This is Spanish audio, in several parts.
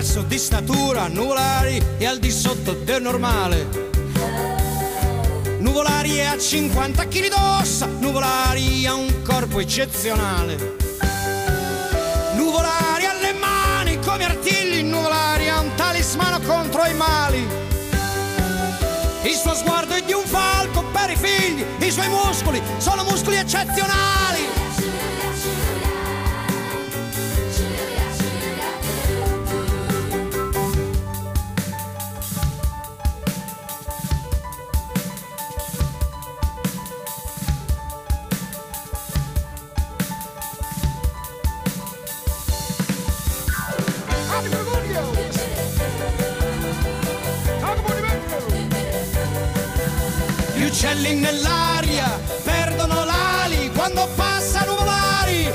basso di statura, nuvolari e al di sotto del normale. Nuvolari è a 50 kg d'ossa, Nuvolari ha un corpo eccezionale. Nuvolari alle mani come artigli, Nuvolari ha un talismano contro i mali. Il suo sguardo è di un falco per i figli, i suoi muscoli sono muscoli eccezionali. Gli uccelli nell'aria perdono l'ali quando passano volari.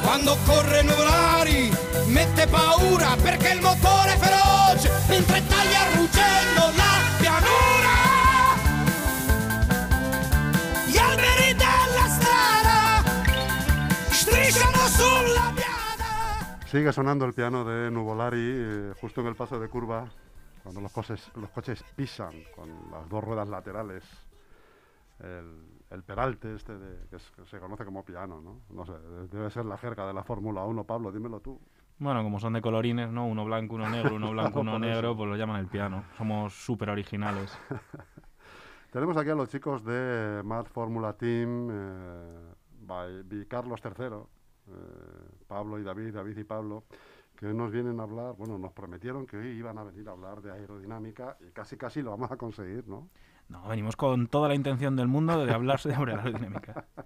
Quando corre nuvolari mette paura perché il motore è feroce mentre taglia ruggendo Sigue sonando el piano de Nuvolari eh, justo en el paso de curva, cuando los coches, los coches pisan con las dos ruedas laterales. El, el peralte este de- que, es- que se conoce como piano, ¿no? No sé, debe ser la jerga de la Fórmula 1, Pablo, dímelo tú. Bueno, como son de colorines, ¿no? Uno blanco, uno negro, uno blanco, uno negro, pues lo llaman el piano. Somos súper originales. Tenemos aquí a los chicos de Mad Formula Team, eh, by, by Carlos III, eh, Pablo y David, David y Pablo, que hoy nos vienen a hablar, bueno, nos prometieron que hoy iban a venir a hablar de aerodinámica y casi casi lo vamos a conseguir, ¿no? No, venimos con toda la intención del mundo de hablar sobre la aerodinámica.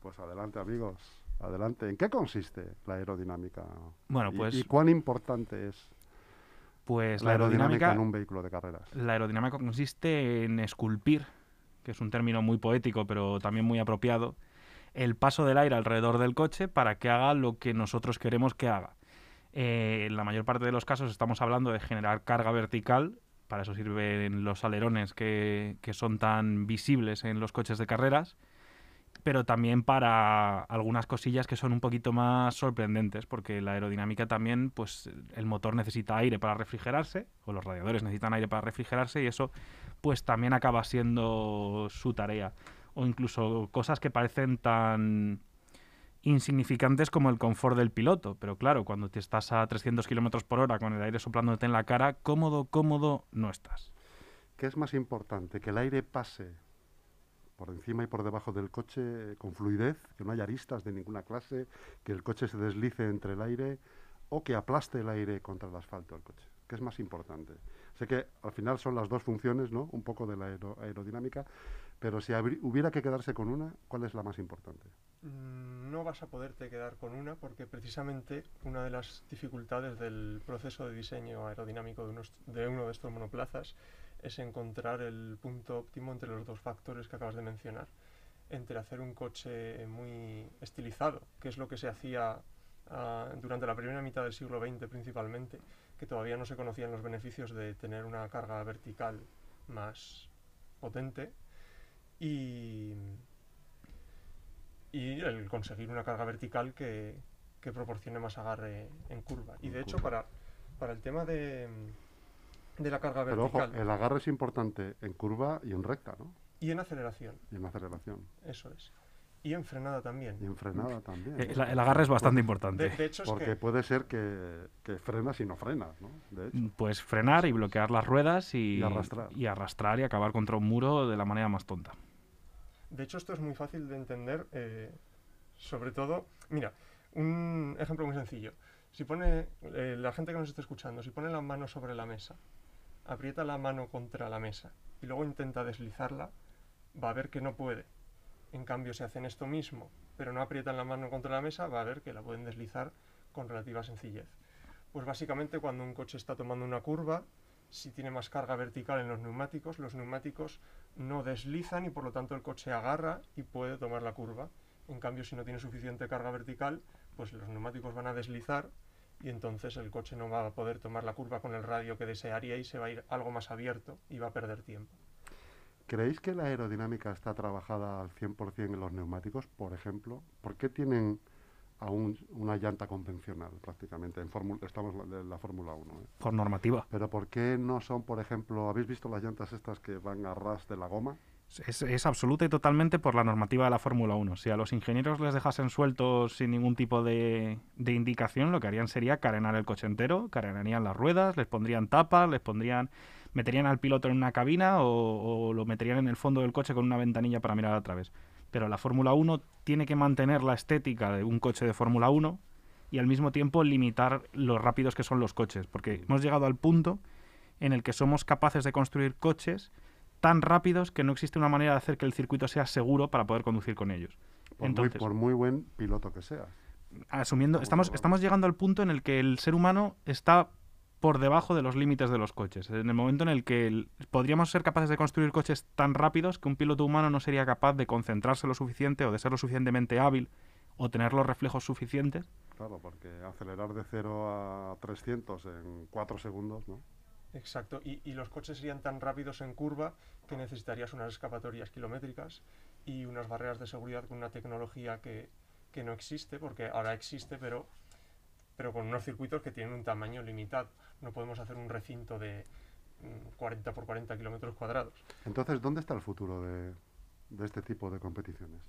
Pues adelante, amigos, adelante. ¿En qué consiste la aerodinámica? Bueno, ¿Y- pues, ¿Y, cuán importante es pues la aerodinámica, en un vehículo de carreras? la aerodinámica consiste en esculpir, que es un término muy poético, pero también muy apropiado, el paso del aire alrededor del coche para que haga lo que nosotros queremos que haga. Eh, en la mayor parte de los casos estamos hablando de generar carga vertical, para eso sirven los alerones que, que son tan visibles en los coches de carreras, pero también para algunas cosillas que son un poquito más sorprendentes, porque la aerodinámica también, pues el motor necesita aire para refrigerarse, o los radiadores necesitan aire para refrigerarse, y eso pues también acaba siendo su tarea. O incluso cosas que parecen tan insignificantes como el confort del piloto. Pero claro, cuando te estás a 300 kilómetros por hora con el aire soplándote en la cara, cómodo, cómodo no estás. ¿Qué es más importante? ¿Que el aire pase por encima y por debajo del coche con fluidez, que no haya aristas de ninguna clase, que el coche se deslice entre el aire o que aplaste el aire contra el asfalto del coche? ¿Qué es más importante? Sé que al final son las dos funciones, ¿no? Un poco de la aero- aerodinámica, pero si hubiera que quedarse con una, ¿cuál es la más importante? Mm, No vas a poderte quedar con una porque precisamente una de las dificultades del proceso de diseño aerodinámico de uno de estos monoplazas es encontrar el punto óptimo entre los dos factores que acabas de mencionar. Entre hacer un coche muy estilizado, que es lo que se hacía ah, durante la primera mitad del siglo XX principalmente, que todavía no se conocían los beneficios de tener una carga vertical más potente y, y el conseguir una carga vertical que, que proporcione más agarre en curva. Y de hecho, para, para el tema de, de la carga Pero ojo, vertical el agarre es importante en curva y en recta, ¿no? y en aceleración, Y en aceleración. eso es. Y en frenada también. Y en frenada también. Eh. El, el agarre es bastante De, importante. de hecho, es Porque que puede ser que, que frenas y no frenas, ¿no? De hecho. Pues frenar y bloquear las ruedas y, Y arrastrar. y arrastrar y acabar contra un muro de la manera más tonta. De hecho, esto es muy fácil de entender, eh, sobre todo, mira, un ejemplo muy sencillo. Si pone, eh, la gente que nos está escuchando, si pone la mano sobre la mesa, aprieta la mano contra la mesa y luego intenta deslizarla, va a ver que no puede. En cambio, si hacen esto mismo, pero no aprietan la mano contra la mesa, va a ver que la pueden deslizar con relativa sencillez. Pues básicamente cuando un coche está tomando una curva, si tiene más carga vertical en los neumáticos, los neumáticos no deslizan y por lo tanto el coche agarra y puede tomar la curva. En cambio, si no tiene suficiente carga vertical, pues los neumáticos van a deslizar y entonces el coche no va a poder tomar la curva con el radio que desearía y se va a ir algo más abierto y va a perder tiempo. ¿Creéis que la aerodinámica está trabajada al 100% en los neumáticos, por ejemplo? ¿Por qué tienen aún una llanta convencional prácticamente? En estamos en la Fórmula 1. ¿eh? Por normativa. Pero ¿por qué no son, por ejemplo, ¿habéis visto las llantas estas que van a ras de la goma? Es, es absoluta y totalmente por la normativa de la Fórmula 1. Si a los ingenieros les dejasen sueltos sin ningún tipo de, de indicación, lo que harían sería carenar el coche entero, carenarían las ruedas, les pondrían tapas, les pondrían, meterían al piloto en una cabina o, o lo meterían en el fondo del coche con una ventanilla para mirar a través. Pero la Fórmula 1 tiene que mantener la estética de un coche de Fórmula 1 y al mismo tiempo limitar lo rápidos que son los coches, porque hemos llegado al punto en el que somos capaces de construir coches tan rápidos que no existe una manera de hacer que el circuito sea seguro para poder conducir con ellos. Por, Entonces, muy, por muy buen piloto que seas. asumiendo, estamos, estamos llegando al punto en el que el ser humano está por debajo de los límites de los coches. En el momento en el que podríamos ser capaces de construir coches tan rápidos que un piloto humano no sería capaz de concentrarse lo suficiente o de ser lo suficientemente hábil o tener los reflejos suficientes. Claro, porque acelerar de 0 a 300 en 4 segundos, ¿no? Exacto, y, y los coches serían tan rápidos en curva que necesitarías unas escapatorias kilométricas y unas barreras de seguridad con una tecnología que, que no existe, porque ahora existe, pero, pero con unos circuitos que tienen un tamaño limitado. No podemos hacer un recinto de mm, 40 por 40 kilómetros cuadrados. Entonces, ¿dónde está el futuro de, de este tipo de competiciones?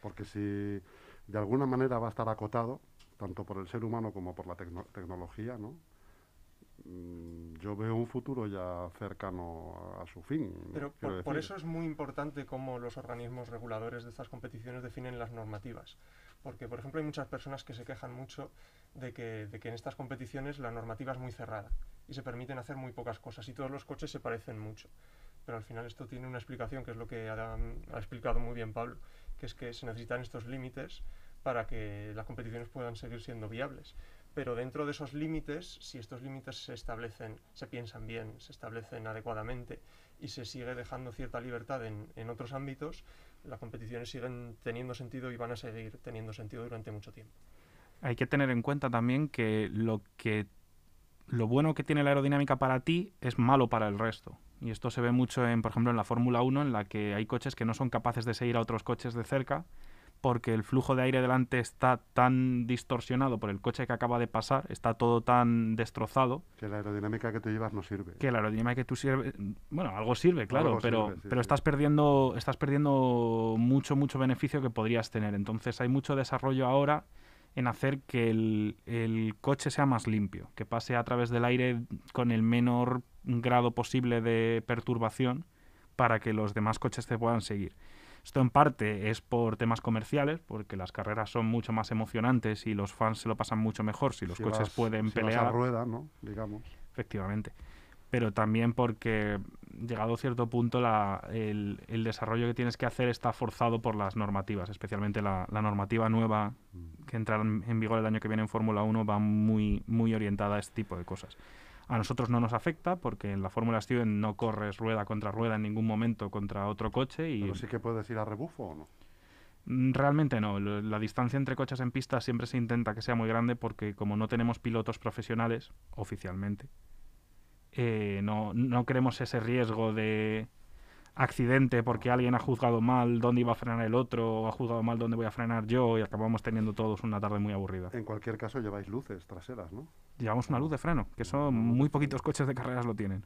Porque si de alguna manera va a estar acotado, tanto por el ser humano como por la tecno- tecnología, ¿no? Mm, Yo veo un futuro ya cercano a, su fin. Pero por, eso es muy importante cómo los organismos reguladores de estas competiciones definen las normativas. Porque, por ejemplo, hay muchas personas que se quejan mucho de que, de que en estas competiciones la normativa es muy cerrada y se permiten hacer muy pocas cosas y todos los coches se parecen mucho. Pero al final esto tiene una explicación, que es lo que ha, ha explicado muy bien Pablo, que es que se necesitan estos límites para que las competiciones puedan seguir siendo viables. Pero dentro de esos límites, si estos límites se establecen, se piensan bien, se establecen adecuadamente y se sigue dejando cierta libertad en, en otros ámbitos, las competiciones siguen teniendo sentido y van a seguir teniendo sentido durante mucho tiempo. Hay que tener en cuenta también que lo que lo bueno que tiene la aerodinámica para ti es malo para el resto. Y esto se ve mucho en, por ejemplo, en la Fórmula 1, en la que hay coches que no son capaces de seguir a otros coches de cerca porque el flujo de aire delante está tan distorsionado por el coche que acaba de pasar, está todo tan destrozado, Que la aerodinámica que tú llevas no sirve. que la aerodinámica que tú sirve, bueno, algo sirve, claro, Algo pero, sirve, sí, pero sí. estás perdiendo, estás perdiendo mucho, mucho beneficio que podrías tener. Entonces hay mucho desarrollo ahora en hacer que el, el coche sea más limpio, que pase a través del aire con el menor grado posible de perturbación para que los demás coches te puedan seguir. Esto en parte es por temas comerciales, porque las carreras son mucho más emocionantes y los fans se lo pasan mucho mejor si los Si coches vas- pueden si vas pelear a rueda, ¿no? Digamos. efectivamente. Pero también porque, llegado a cierto punto, la- el, el desarrollo que tienes que hacer está forzado por las normativas, especialmente la, la normativa nueva que entrará en en vigor el año que viene en Fórmula 1 va muy, muy orientada a este tipo de cosas. A nosotros no nos afecta porque en la Fórmula Student no corres rueda contra rueda en ningún momento contra otro coche y Pero sí que puedes ir a rebufo o no. Mm, Realmente no. La distancia entre coches en pista siempre se intenta que sea muy grande porque como no tenemos pilotos profesionales oficialmente, eh, no, no queremos ese riesgo de accidente porque alguien ha juzgado mal dónde iba a frenar el otro o ha juzgado mal dónde voy a frenar yo y acabamos teniendo todos una tarde muy aburrida. En cualquier caso lleváis luces traseras, ¿no? Llevamos una luz de freno, que eso muy poquitos coches de carreras lo tienen.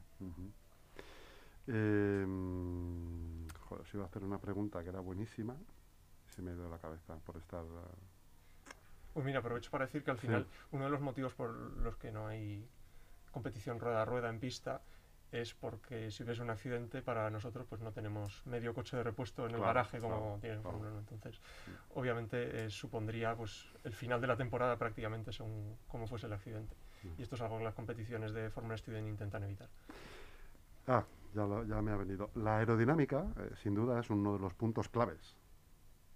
Eh, mm, joder, os iba a hacer una pregunta que era buenísima. y Se me ha ido la cabeza por estar... ah, Pues mira, aprovecho para decir que al Sí. final uno de los motivos por los que no hay competición rueda a rueda en pista es porque si hubiese un accidente para nosotros pues no tenemos medio coche de repuesto en el garaje como claro, tiene el claro. Fórmula 1. Entonces, obviamente eh, supondría pues el final de la temporada prácticamente según cómo fuese el accidente. Y esto es algo que las competiciones de Fórmula Student intentan evitar. Ah, ya, lo- ya me ha venido. La aerodinámica, eh, sin duda, es uno de los puntos claves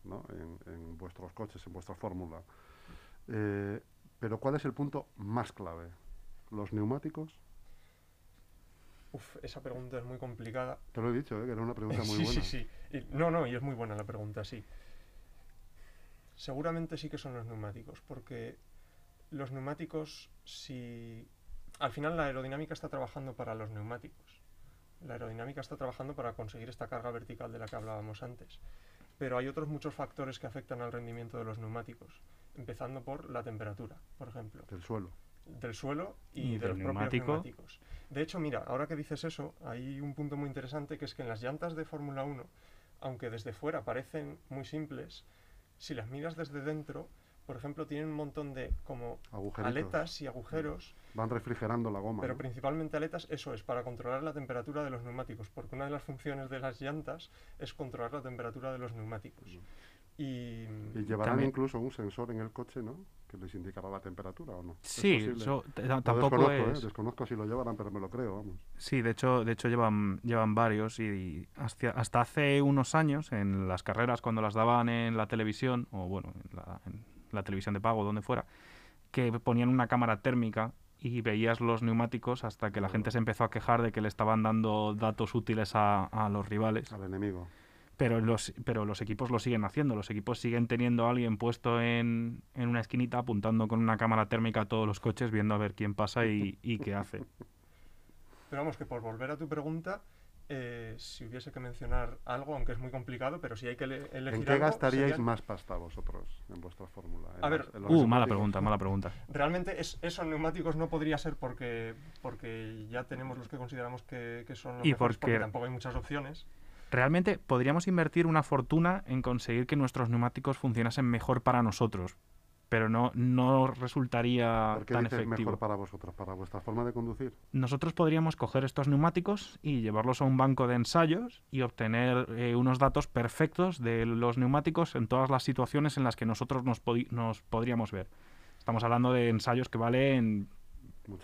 ¿no? en, en vuestros coches, en vuestra fórmula. Eh, pero ¿cuál es el punto más clave? ¿Los neumáticos? Uf, esa pregunta es muy complicada. Te lo he dicho, ¿eh? que era una pregunta muy sí, buena. sí, sí. Y- no, no, y es muy buena la pregunta, sí. Seguramente sí que son los neumáticos, porque los neumáticos, si... Al final la aerodinámica está trabajando para los neumáticos, La aerodinámica está trabajando para conseguir esta carga vertical de la que hablábamos antes. Pero hay otros muchos factores que afectan al rendimiento de los neumáticos, empezando por la temperatura, por ejemplo, Del suelo. del suelo y, Y de del los propios neumático. neumáticos. De hecho, mira, ahora que dices eso, hay un punto muy interesante que es que en las llantas de Fórmula 1, aunque desde fuera parecen muy simples, si las miras desde dentro, por ejemplo, tienen un montón de como Agujeritos. aletas y agujeros Van refrigerando la goma. pero ¿no? principalmente aletas, eso es, para controlar la temperatura de los neumáticos, porque una de las funciones de las llantas es controlar la temperatura de los neumáticos. Y, Y llevarán También- incluso un sensor en el coche, ¿no? Que les indicará la temperatura o no. ¿Es Sí, tampoco desconozco, es... ¿eh? Desconozco si lo llevarán, pero me lo creo, vamos. Sí, de hecho, de hecho llevan, llevan varios y hasta, hasta hace unos años en las carreras cuando las daban en la televisión o bueno, en la, en la televisión de pago, donde fuera, que ponían una cámara térmica y veías los neumáticos hasta que la gente se empezó a quejar de que le estaban dando datos útiles a, a los rivales. Al enemigo. Pero los, pero los equipos lo siguen haciendo. Los equipos siguen teniendo a alguien puesto en, en una esquinita apuntando con una cámara térmica a todos los coches viendo a ver quién pasa y, y qué hace. pero vamos, que por volver a tu pregunta, eh, si hubiese que mencionar algo, aunque es muy complicado, pero si hay que ele- elegir ¿En qué algo, gastaríais más pasta vosotros en vuestra fórmula? A ver, las- Uh, mala pregunta, mala pregunta. Realmente es, eso en neumáticos no podría ser porque, porque ya tenemos los que consideramos que, que son los Y mejores, porque porque- tampoco hay muchas opciones. Realmente podríamos invertir una fortuna en conseguir que nuestros neumáticos funcionasen mejor para nosotros, pero no, no resultaría ¿Por qué tan dices efectivo. mejor para vosotros? ¿Para vuestra forma de conducir? Nosotros podríamos coger estos neumáticos y llevarlos a un banco de ensayos y obtener eh, unos datos perfectos de los neumáticos en todas las situaciones en las que nosotros nos, nos podríamos ver. Estamos hablando de ensayos que valen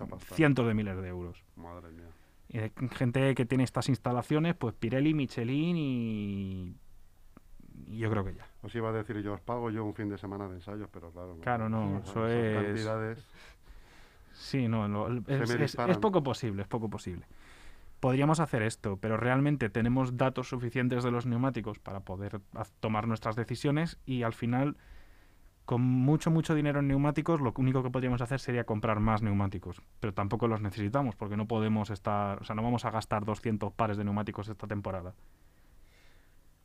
pasta. cientos de miles de euros. Madre mía. Gente que tiene estas instalaciones, pues Pirelli, Michelin y... y yo creo que ya. Os iba a decir yo, os pago yo un fin de semana de ensayos, pero claro. Claro, no, eso es- cantidades. Sí, no, es, es- es disparan. poco posible, es poco posible. Podríamos hacer esto, pero realmente tenemos datos suficientes de los neumáticos para poder tomar nuestras decisiones y al final, con mucho, mucho dinero en neumáticos, lo único que podríamos hacer sería comprar más neumáticos, pero tampoco los necesitamos porque no podemos estar, o sea, no vamos a gastar 200 pares de neumáticos esta temporada.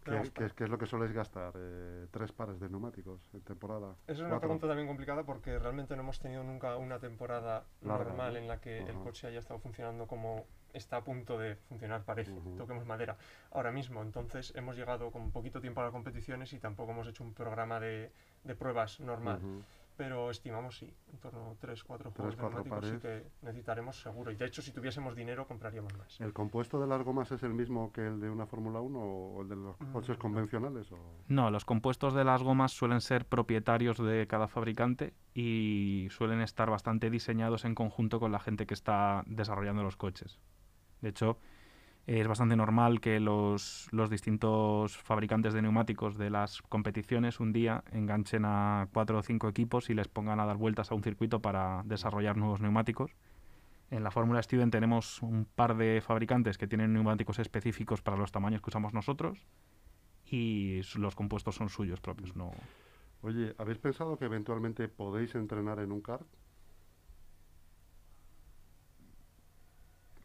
¿Qué, Vamos, qué- qué es lo que soléis gastar? Eh, ¿Tres pares de neumáticos en temporada? Esa es una ¿Cuatro? pregunta también complicada porque realmente no hemos tenido nunca una temporada Larga, normal ¿no? en la que el coche haya estado funcionando como está a punto de funcionar, parece. Toquemos madera. Ahora mismo, entonces hemos llegado con poquito tiempo a las competiciones y tampoco hemos hecho un programa de, de pruebas normal. Pero estimamos sí, en torno a 3, 4 Tres, juegos de cuatro neumáticos sí pares. que necesitaremos seguro. Y de hecho, si tuviésemos dinero, compraríamos más. ¿El compuesto de las gomas es el mismo que el de una Fórmula 1 o el de los Mm, coches no. convencionales? O... No, los compuestos de las gomas suelen ser propietarios de cada fabricante y suelen estar bastante diseñados en conjunto con la gente que está desarrollando los coches. De hecho, es bastante normal que los, los distintos fabricantes de neumáticos de las competiciones un día enganchen a cuatro o cinco equipos y les pongan a dar vueltas a un circuito para desarrollar nuevos neumáticos. En la Fórmula Student tenemos un par de fabricantes que tienen neumáticos específicos para los tamaños que usamos nosotros y los compuestos son suyos propios, no. Oye, ¿habéis pensado que eventualmente podéis entrenar en un kart?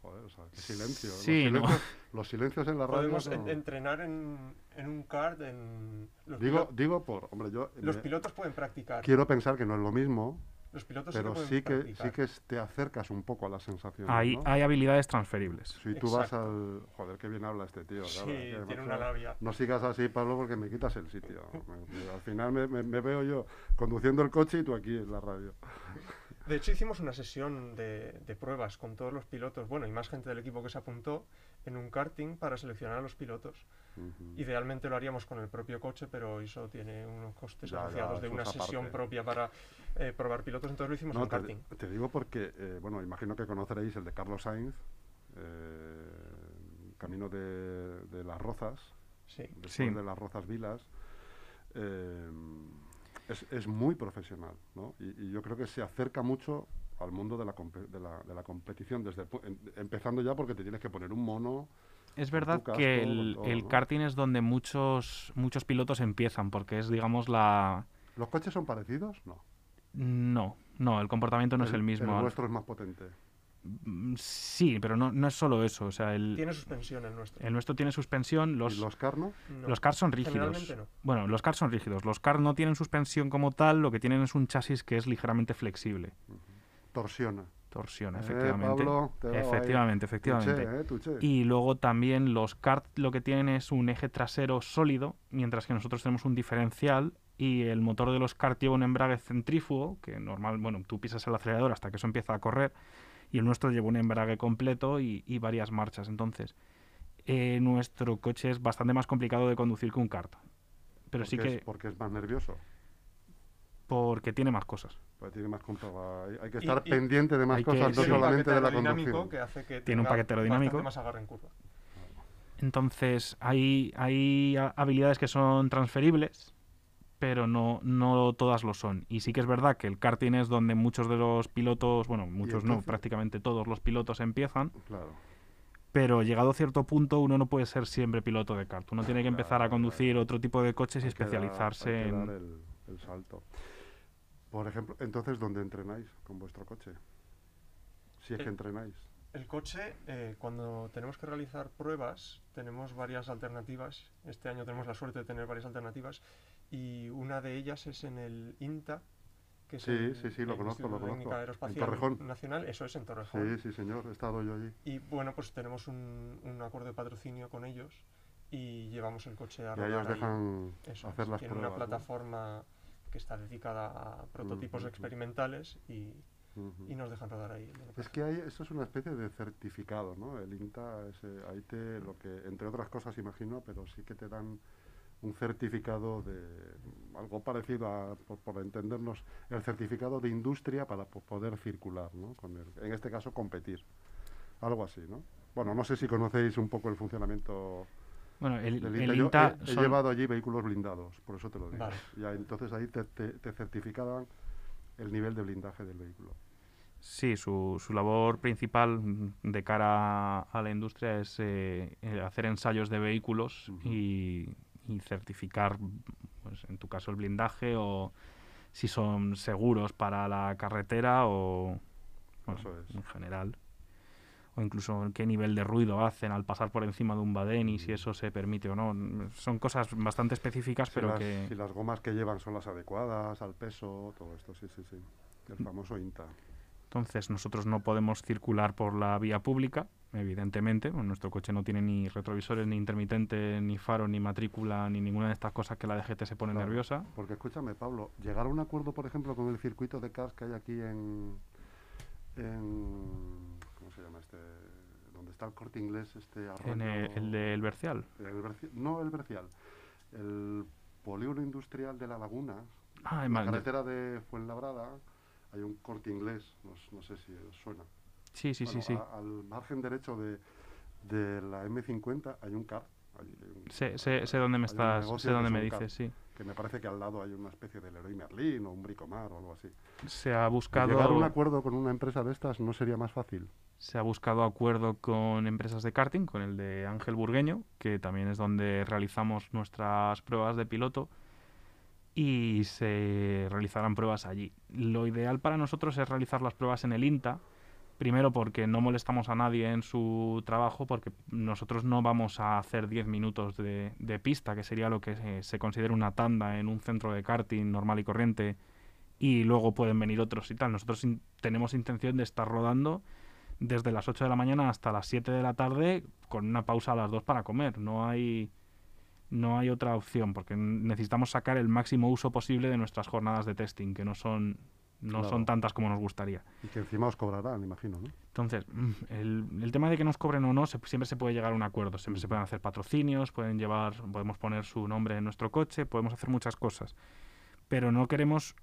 Joder, o sea, qué silencio. Los Sí, no. silencios, los silencios en la radio. Podemos no- entrenar en, en un kart. En los, Digo, pilo- digo por, hombre, yo los me- pilotos pueden practicar. quiero pensar que no es lo mismo, Los pilotos pero sí que sí que, sí que te acercas un poco a las sensaciones. Hay, ¿no? hay habilidades transferibles. Si tú vas al... Joder, qué bien habla este tío. Sí, claro, tiene macho, una labia. No sigas así, Pablo, porque me quitas el sitio. Me- me- al final me, me- me veo yo conduciendo el coche y tú aquí en la radio. De hecho, hicimos una sesión de, de pruebas con todos los pilotos, bueno, y más gente del equipo que se apuntó en un karting para seleccionar a los pilotos. Idealmente lo haríamos con el propio coche, pero eso tiene unos costes Ya, ya, asociados de una es sesión propia para eh, probar pilotos, entonces lo hicimos No, en te, karting. te digo porque, eh, bueno, imagino que conoceréis el de Carlos Sainz, eh, camino de, de las Rozas, Sí. después Sí. de las Rozas Vilas. Es, es muy profesional, ¿no? Y, y yo creo que se acerca mucho al mundo de la, de la, de la competición, desde em- empezando ya porque te tienes que poner un mono. Es verdad casco, que el, todo, el ¿no? karting es donde muchos, muchos pilotos empiezan, porque es, digamos, la... ¿Los coches son parecidos? No. No, no, el comportamiento no es el mismo. El vuestro es más potente. Mm, Sí, pero no, no es solo eso. O sea, el, Tiene suspensión el nuestro. el nuestro tiene suspensión, los, ¿Y los carnos? No. los cars son rígidos. No. Bueno, los cars son rígidos. Los cars no tienen suspensión como tal, lo que tienen es un chasis que es ligeramente flexible. Torsiona. Torsión, Eh, efectivamente. Pablo, te veo ahí. efectivamente, efectivamente. Tuché, eh, tuché. Y luego también los kart lo que tienen es un eje trasero sólido, mientras que nosotros tenemos un diferencial y el motor de los kart lleva un embrague centrífugo, que normal, bueno, tú pisas el acelerador hasta que eso empieza a correr, y el nuestro lleva un embrague completo y, y varias marchas. Entonces, eh, nuestro coche es bastante más complicado de conducir que un kart. Pero sí Porque que es, porque es más nervioso. porque tiene más cosas. Pues tiene más hay, hay que estar y- pendiente de más cosas, no solamente de la conducción. que hace que Tiene un paquete aerodinámico. más agarre en curva. Entonces, hay, hay habilidades que son transferibles, pero no, no todas lo son. Y sí que es verdad que el karting es donde muchos de los pilotos, bueno, muchos no, prácticamente todos los pilotos empiezan, Claro. pero llegado a cierto punto uno no puede ser siempre piloto de kart. Uno tiene que empezar a Claro, conducir otro tipo de coches y Hay que dar- especializarse hay que en... dar el, el salto. Por ejemplo, entonces, ¿dónde entrenáis con vuestro coche? Si es que entrenáis. El coche, eh, cuando tenemos que realizar pruebas, tenemos varias alternativas. Este año tenemos la suerte de tener varias alternativas y una de ellas es en el INTA, que es Sí, el, sí, sí, lo el conozco, lo conozco. Aeroespacial. Nacional, eso es en Torrejón. Sí, sí, señor, he estado yo allí. Y bueno, pues tenemos un, un acuerdo de patrocinio con ellos y llevamos el coche a Y ahí rodar os ahí. dejan Eso hacer es, las pruebas. una ¿no? plataforma que está dedicada a prototipos Ujú, ujú. experimentales y, Ujú. y nos dejan rodar ahí. Es que hay, eso es una especie de certificado, ¿no? El INTA, ese, ahí te, lo que, entre otras cosas imagino, pero sí que te dan un certificado de algo parecido a, por, por entendernos, el certificado de industria para po- poder circular, ¿no? Con el- en este caso, competir. Algo así, ¿no? Bueno, no sé si conocéis un poco el funcionamiento Bueno, el, del el INTA. Yo INTA he, he son- llevado allí vehículos blindados, por eso te lo digo. Vale. Ya, entonces ahí te, te, te certificaban el nivel de blindaje del vehículo. Sí, su, su labor principal de cara a la industria es eh, eh, hacer ensayos de vehículos y, y certificar, pues, en tu caso, el blindaje o si son seguros para la carretera o bueno, Eso es. en general. O incluso qué nivel de ruido hacen al pasar por encima de un badén y si eso se permite o no. Mm, Son cosas bastante específicas, Si pero las, que... si las gomas que llevan son las adecuadas al peso, todo esto, sí, sí, sí. El famoso INTA. Entonces nosotros no podemos circular por la vía pública, evidentemente. bueno, nuestro coche no tiene ni retrovisores, ni intermitente, ni faro, ni matrícula, ni ninguna de estas cosas que la DGT se pone Claro. nerviosa. Porque escúchame, Pablo, llegar a un acuerdo, por ejemplo, con el circuito de cars que hay aquí en, en ¿cómo se llama este? Donde está el corte inglés, este arroyo. En el, el Bercial. el Berci- no el Bercial, el polígono industrial de la Laguna, Ah, en la carretera de Fuenlabrada, hay un corte inglés, no, no sé si os suena. Sí, sí, sí, Bueno, sí. a- al margen derecho de, de la M50 hay un car. hay un- Sé, sé, sé dónde me estás, sé dónde me un car, dices, sí. Que me parece que al lado hay una especie de Leroy Merlin o un Bricomar o algo así. Se ha buscado... Llegar a un acuerdo con una empresa de estas no sería más fácil. se ha buscado acuerdo con empresas de karting, con el de Ángel Burgueño, que también es donde realizamos nuestras pruebas de piloto, y se realizarán pruebas allí. Lo ideal para nosotros es realizar las pruebas en el INTA, primero porque no molestamos a nadie en su trabajo, porque nosotros no vamos a hacer 10 minutos de, pista, que sería lo que se, considera una tanda en un centro de karting normal y corriente, y luego pueden venir otros y tal. Nosotros tenemos intención de estar rodando desde las 8 de la mañana hasta las 7 de la tarde con una pausa a las 2 para comer. No hay no hay otra opción porque necesitamos sacar el máximo uso posible de nuestras jornadas de testing, que no son no Claro. son tantas como nos gustaría. Y que encima os cobrarán, imagino, ¿no? Entonces, mm, el, el tema de que nos cobren o no, se- siempre se puede llegar a un acuerdo. Siempre se pueden hacer patrocinios, pueden llevar, podemos poner su nombre en nuestro coche, podemos hacer muchas cosas. Pero no queremos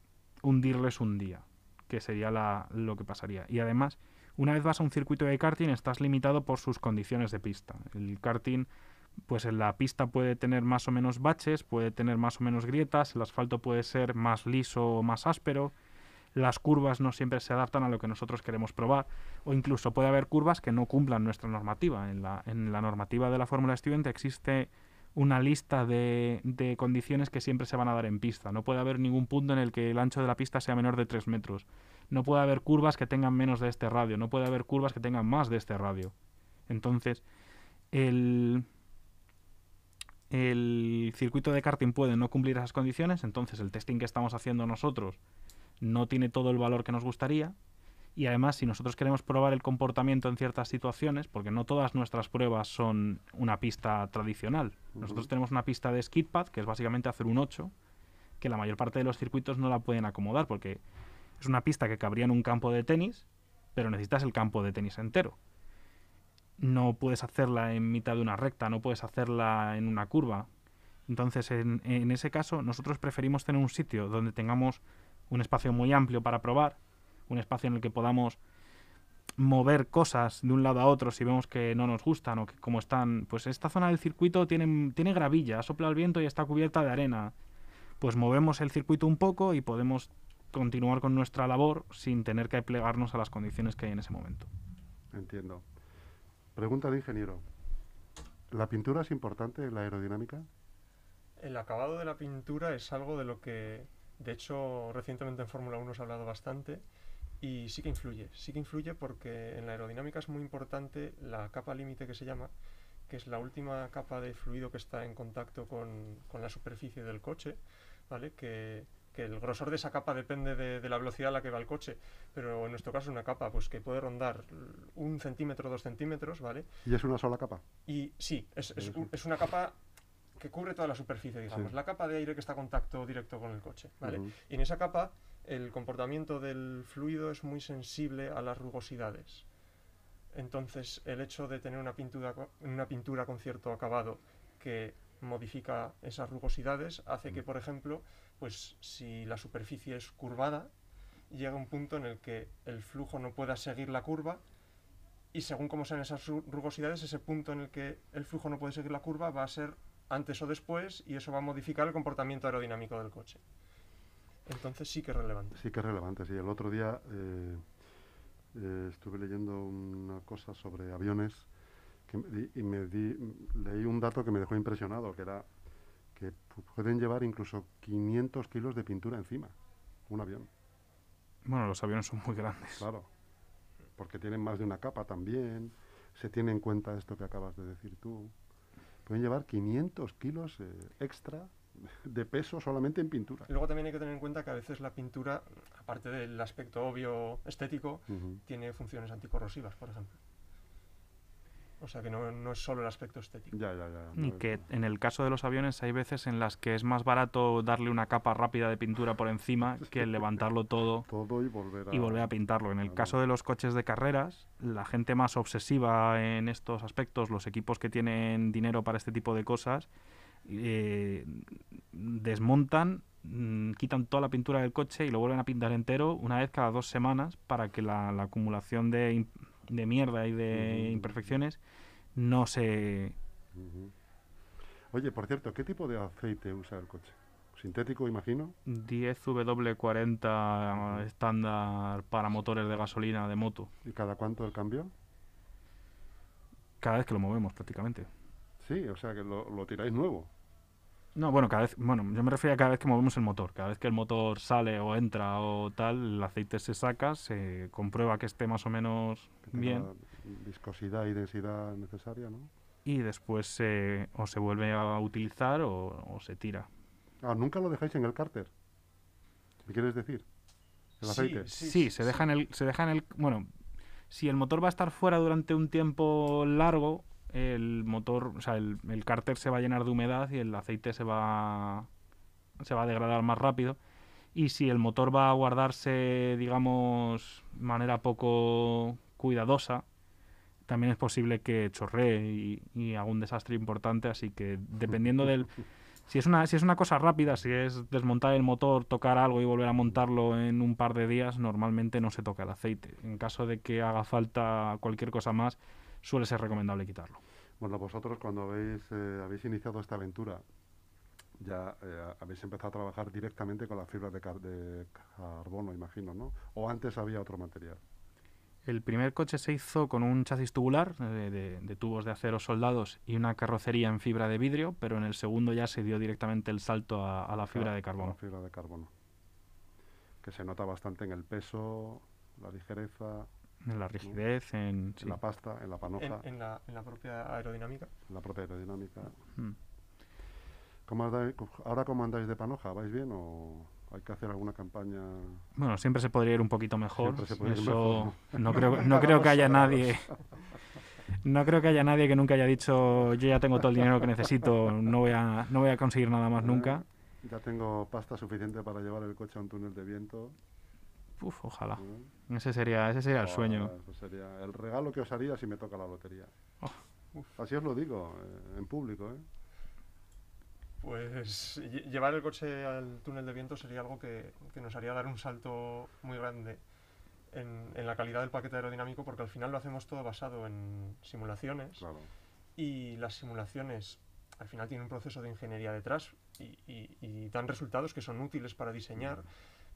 hundirles un día, que sería la- lo que pasaría. Y además, una vez vas a un circuito de karting, estás limitado por sus condiciones de pista. El karting, pues en la pista puede tener más o menos baches, puede tener más o menos grietas, el asfalto puede ser más liso o más áspero, las curvas no siempre se adaptan a lo que nosotros queremos probar, o incluso puede haber curvas que no cumplan nuestra normativa. En la, normativa de la Fórmula Student existe una lista de, de condiciones que siempre se van a dar en pista. No puede haber ningún punto en el que el ancho de la pista sea menor de 3 metros. no puede haber curvas que tengan menos de este radio, no puede haber curvas que tengan más de este radio. Entonces, el, el circuito de karting puede no cumplir esas condiciones, entonces el testing que estamos haciendo nosotros no tiene todo el valor que nos gustaría. Y además, si nosotros queremos probar el comportamiento en ciertas situaciones, porque no todas nuestras pruebas son una pista tradicional. Nosotros tenemos una pista de skidpad, que es básicamente hacer un 8, que la mayor parte de los circuitos no la pueden acomodar, porque es una pista que cabría en un campo de tenis, pero necesitas el campo de tenis entero. No puedes hacerla en mitad de una recta, no puedes hacerla en una curva. Entonces, en, en ese caso, nosotros preferimos tener un sitio donde tengamos un espacio muy amplio para probar, un espacio en el que podamos mover cosas de un lado a otro si vemos que no nos gustan o que como están, pues esta zona del circuito tiene, tiene gravilla, sopla el viento y está cubierta de arena. Pues movemos el circuito un poco y podemos continuar con nuestra labor sin tener que plegarnos a las condiciones que hay en ese momento. Entiendo. Pregunta de ingeniero. ¿La pintura es importante en la aerodinámica? El acabado de la pintura es algo de lo que, de hecho, recientemente en Fórmula 1 se ha hablado bastante y sí que influye. Sí que influye porque en la aerodinámica es muy importante la capa límite que se llama, que es la última capa de fluido que está en contacto con, con la superficie del coche, ¿vale? Que, que el grosor de esa capa depende de, de la velocidad a la que va el coche, pero en nuestro caso es una capa pues que puede rondar un centímetro, dos centímetros, ¿vale? ¿Y es una sola capa? Y sí, es, es, una capa que cubre toda la superficie, digamos. Sí. La capa de aire que está en contacto directo con el coche, ¿vale? Y en esa capa el comportamiento del fluido es muy sensible a las rugosidades. Entonces, el hecho de tener una pintura, co- una pintura con cierto acabado que modifica esas rugosidades hace que, por ejemplo, pues si la superficie es curvada, llega un punto en el que el flujo no pueda seguir la curva y según cómo sean esas ru- rugosidades, ese punto en el que el flujo no puede seguir la curva va a ser antes o después y eso va a modificar el comportamiento aerodinámico del coche. Entonces sí que es relevante. Sí que es relevante. Sí, el otro día eh, eh, estuve leyendo una cosa sobre aviones que me di- y me di, leí un dato que me dejó impresionado, que era que pu- pueden llevar incluso 500 kilos de pintura encima, un avión, Bueno, los aviones son muy grandes. claro, porque tienen más de una capa también, se tiene en cuenta esto que acabas de decir tú. Pueden llevar 500 kilos eh, extra de peso solamente en pintura. Y luego también hay que tener en cuenta que a veces la pintura, aparte del aspecto obvio estético, tiene funciones anticorrosivas, por ejemplo. O sea que no, no es solo el aspecto estético. Ya, ya, ya. Y no, que en el caso de los aviones hay veces en las que es más barato darle una capa rápida de pintura por encima que levantarlo todo Todo y volver a... y volver a pintarlo. En el caso de los coches de carreras, la gente más obsesiva en estos aspectos, los equipos que tienen dinero para este tipo de cosas, eh, desmontan, mm, quitan toda la pintura del coche y lo vuelven a pintar entero una vez cada dos semanas para que la, la acumulación de, de mierda y de imperfecciones no se... Oye, por cierto, ¿qué tipo de aceite usa el coche? Sintético, imagino. 10W40 estándar para motores de gasolina de moto. ¿Y cada cuánto el cambio? Cada vez que lo movemos prácticamente. Sí, o sea que lo, lo tiráis nuevo. No, bueno, cada vez, bueno, yo me refiero a cada vez que movemos el motor. Cada vez que el motor sale o entra o tal, el aceite se saca, se comprueba que esté más o menos bien viscosidad y densidad necesaria, ¿no? y después se, o se vuelve a utilizar o, o se tira. Ah, nunca lo dejáis en el cárter. ¿Qué quieres decir? El Sí, aceite. sí, Sí, se deja en el, se deja en el, bueno, si el motor va a estar fuera durante un tiempo largo, el motor, o sea, el, el cárter se va a llenar de humedad y el aceite se va, se va a degradar más rápido. Y si el motor va a guardarse, digamos, de manera poco cuidadosa, también es posible que chorree y, y haga un desastre importante. Así que dependiendo del, si es una, si es una cosa rápida, si es desmontar el motor, tocar algo y volver a montarlo en un par de días, normalmente no se toca el aceite. En caso de que haga falta cualquier cosa más, suele ser recomendable quitarlo. Bueno, vosotros cuando habéis, eh, habéis iniciado esta aventura, ya eh, habéis empezado a trabajar directamente con las fibras de, car- de carbono, imagino, ¿no? O antes había otro material. El primer coche se hizo con un chasis tubular eh, de, de tubos de acero soldados y una carrocería en fibra de vidrio, pero en el segundo ya se dio directamente el salto a, a la fibra Ah, de a La carbono. fibra de carbono. que se nota bastante en el peso, la ligereza, En la rigidez, en... en sí. la pasta, en la En, panoja, en la, en la propia aerodinámica. en la propia aerodinámica. Mm. ¿Cómo andáis- ahora cómo andáis de panoja? ¿Vais bien o hay que hacer alguna campaña? Bueno, siempre se podría ir un poquito mejor. Siempre se puede ir Eso mejor, no creo, no creo que haya nadie. No creo que haya nadie que nunca haya dicho yo ya tengo todo el dinero que necesito, no voy a, no voy a conseguir nada más nunca. Ya tengo pasta suficiente para llevar el coche a un túnel de viento. Uf, ojalá. ¿eh? Ese sería, ese sería el sueño. eso sería el regalo que os haría si me toca la lotería. Oh. Así os lo digo, eh, en público. ¿eh? Pues lle- llevar el coche al túnel de viento sería algo que, que nos haría dar un salto muy grande en, en la calidad del paquete aerodinámico porque al final lo hacemos todo basado en simulaciones Claro. y las simulaciones al final tienen un proceso de ingeniería detrás y, y- y dan resultados que son útiles para diseñar,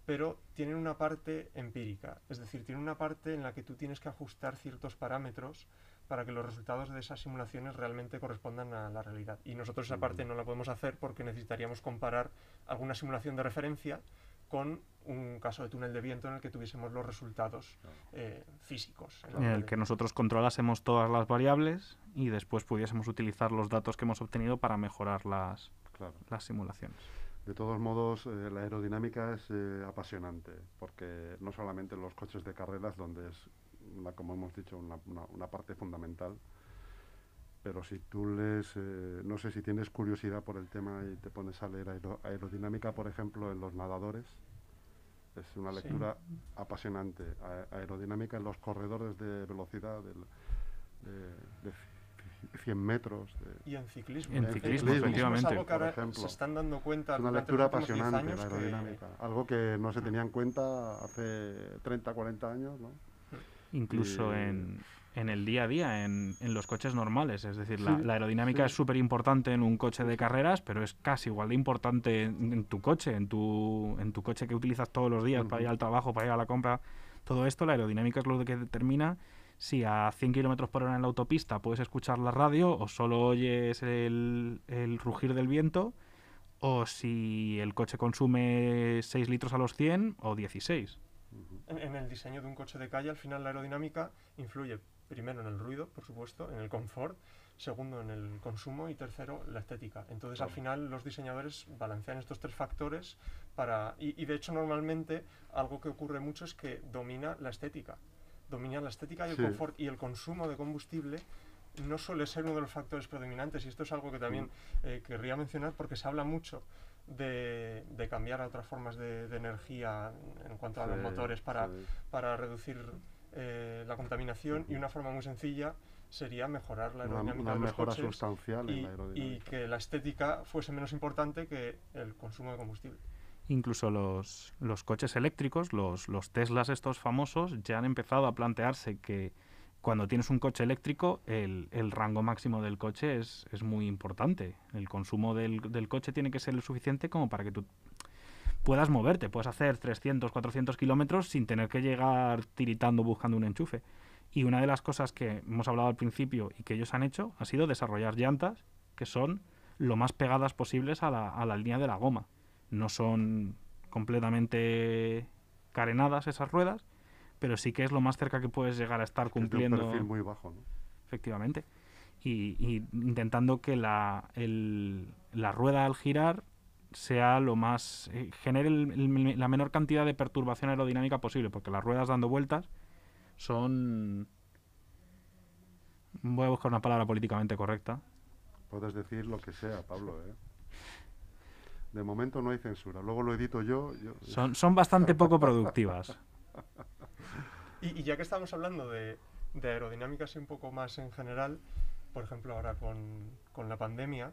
pero tienen una parte empírica, es decir, tienen una parte en la que tú tienes que ajustar ciertos parámetros para que los resultados de esas simulaciones realmente correspondan a la realidad. Y nosotros esa parte no la podemos hacer porque necesitaríamos comparar alguna simulación de referencia con un caso de túnel de viento en el que tuviésemos los resultados eh, físicos. en el que nosotros controlásemos todas las variables y después pudiésemos utilizar los datos que hemos obtenido para mejorar las, Claro. las simulaciones. De todos modos, eh, la aerodinámica es eh, apasionante, porque no solamente en los coches de carreras, donde es, una, como hemos dicho, una, una- una parte fundamental, pero si tú lees, eh, no sé si tienes curiosidad por el tema y te pones a leer aero- aerodinámica, por ejemplo, en los nadadores, es una Sí. lectura apasionante. A- aerodinámica en los corredores de velocidad de, de 100 metros. de- Y en ciclismo. En El ciclismo, es efectivamente. algo que Por ahora ejemplo. se están dando cuenta Es una lectura los últimos 10 apasionante la que- aerodinámica. Algo que no se tenía en cuenta hace 30, 40 años, ¿no? Incluso Y- en, en el día a día, en, en los coches normales. Es decir, la, Sí, la aerodinámica sí. es súper importante en un coche de carreras, pero es casi igual de importante en, en tu coche, en tu, en tu coche que utilizas todos los días para ir al trabajo, para ir a la compra. Todo esto, la aerodinámica es lo que determina si a 100 kilómetros por hora en la autopista puedes escuchar la radio o solo oyes el, el rugir del viento o si el coche consume 6 litros a los 100 o 16. En, en el diseño de un coche de calle, al final la aerodinámica influye primero en el ruido, por supuesto, en el confort, segundo en el consumo y tercero la estética. Entonces al final los diseñadores balancean estos tres factores para... Y, y de hecho normalmente algo que ocurre mucho es que domina la estética. Domina la estética y el Sí. confort y el consumo de combustible no suele ser uno de los factores predominantes y esto es algo que también eh, querría mencionar porque se habla mucho de, de cambiar a otras formas de, de energía en cuanto a los motores para, sí. para reducir eh, la contaminación y una forma muy sencilla sería mejorar la Una, aerodinámica una de los mejora coches sustancial en y, la y aerodinámica. que la estética fuese menos importante que el consumo de combustible. Incluso los, los coches eléctricos, los, los Teslas estos famosos, ya han empezado a plantearse que cuando tienes un coche eléctrico, el, el rango máximo del coche es, es muy importante. El consumo del, del coche tiene que ser lo suficiente como para que tú puedas moverte, puedas hacer 300, 400 kilómetros sin tener que llegar tiritando buscando un enchufe. Y una de las cosas que hemos hablado al principio y que ellos han hecho ha sido desarrollar llantas que son lo más pegadas posibles a la, a la línea de la goma. No son completamente carenadas esas ruedas, pero sí que es lo más cerca que puedes llegar a estar Que es un cumpliendo perfil muy bajo, ¿no? efectivamente. Y, y intentando que la, el- la rueda al girar sea lo más. eh, genere el- el- la menor cantidad de perturbación aerodinámica posible, porque las ruedas dando vueltas son. Voy a buscar una palabra políticamente correcta. Puedes decir lo que sea, Pablo, ¿eh? De momento no hay censura. Luego lo edito yo. yo- Son, son bastante poco productivas. Y, y ya que estamos hablando de, de aerodinámica así un poco más en general, por ejemplo ahora con, con la pandemia,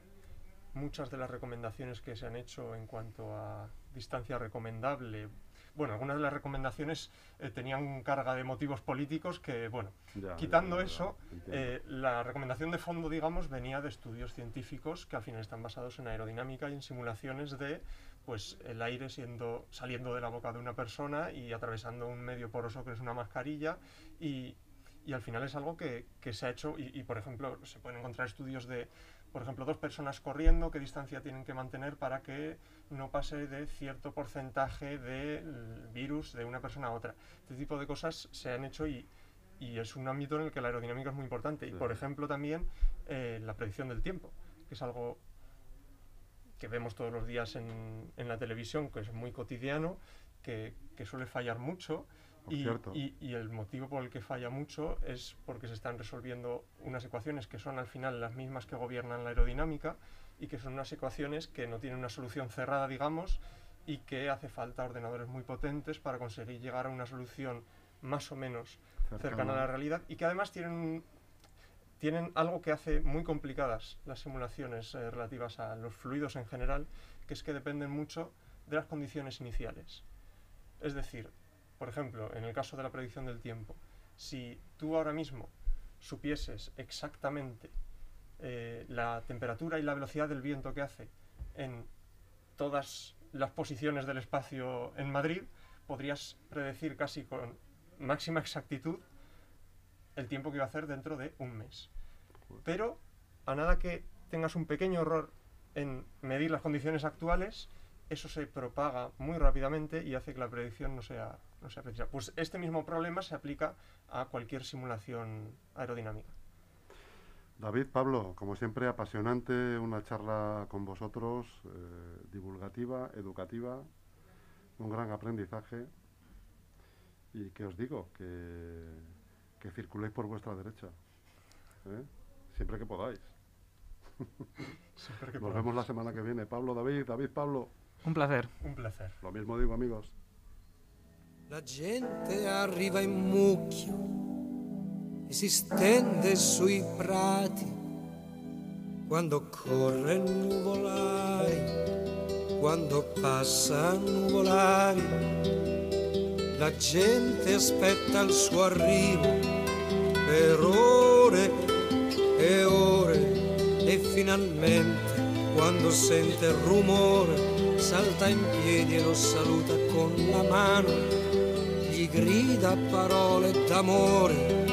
muchas de las recomendaciones que se han hecho en cuanto a distancia recomendable, bueno, algunas de las recomendaciones eh, tenían carga de motivos políticos que, bueno, ya, quitando ya, ya, eso, eh, la recomendación de fondo, digamos, venía de estudios científicos que al final están basados en aerodinámica y en simulaciones de pues el aire siendo saliendo de la boca de una persona y atravesando un medio poroso que es una mascarilla y, y al final es algo que, que se ha hecho y, y, por ejemplo se pueden encontrar estudios de, por ejemplo, dos personas corriendo, qué distancia tienen que mantener para que no pase de cierto porcentaje del virus de una persona a otra. Este tipo de cosas se han hecho y, y es un ámbito en el que la aerodinámica es muy importante. Y, por ejemplo, también eh, la predicción del tiempo, que es algo que vemos todos los días en, en la televisión, que es muy cotidiano, que, que suele fallar mucho. Por Y, cierto. y- y el motivo por el que falla mucho es porque se están resolviendo unas ecuaciones que son al final las mismas que gobiernan la aerodinámica y que son unas ecuaciones que no tienen una solución cerrada, digamos, y que hace falta ordenadores muy potentes para conseguir llegar a una solución más o menos cercana a la realidad y que además tienen, tienen algo que hace muy complicadas las simulaciones eh, relativas a los fluidos en general, que es que dependen mucho de las condiciones iniciales. Es decir, por ejemplo, en el caso de la predicción del tiempo, si tú ahora mismo supieses exactamente eh, la temperatura y la velocidad del viento que hace en todas las posiciones del espacio en Madrid, podrías predecir casi con máxima exactitud el tiempo que iba a hacer dentro de un mes. Pero a nada que tengas un pequeño error en medir las condiciones actuales, eso se propaga muy rápidamente y hace que la predicción no sea, no sea precisa. Pues este mismo problema se aplica a cualquier simulación aerodinámica. David, Pablo, como siempre, apasionante una charla con vosotros, eh, divulgativa, educativa, un gran aprendizaje. Y que os digo, que, que circuléis por vuestra derecha, ¿eh? siempre que podáis. Siempre que Nos podamos. vemos la semana que viene. Pablo, David, David, Pablo. Un placer. Un placer. Lo mismo digo, amigos. La gente arriva in mucchio e si stende sui prati quando corre il nuvolai, quando passa nuvolari. La gente aspetta il suo arrivo per ore e ore e finalmente quando sente il rumore salta in piedi e lo saluta con la mano, grida parole d'amore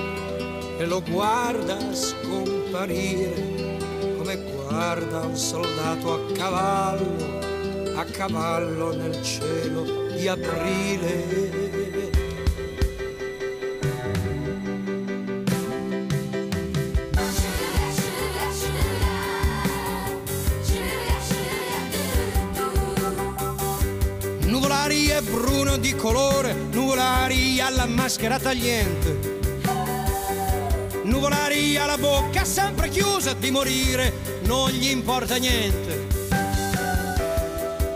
e lo guarda scomparire come guarda un soldato a cavallo, a cavallo nel cielo di aprile. Di colore, nuvolari alla maschera tagliente. Nuvolari ha la bocca sempre chiusa di morire, non gli importa niente.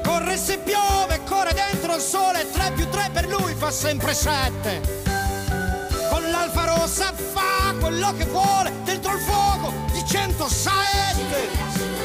Corre se piove, corre dentro il sole, 3 più 3 per lui fa sempre 7. Con l'alfa rossa fa quello che vuole, dentro il fuoco di 107.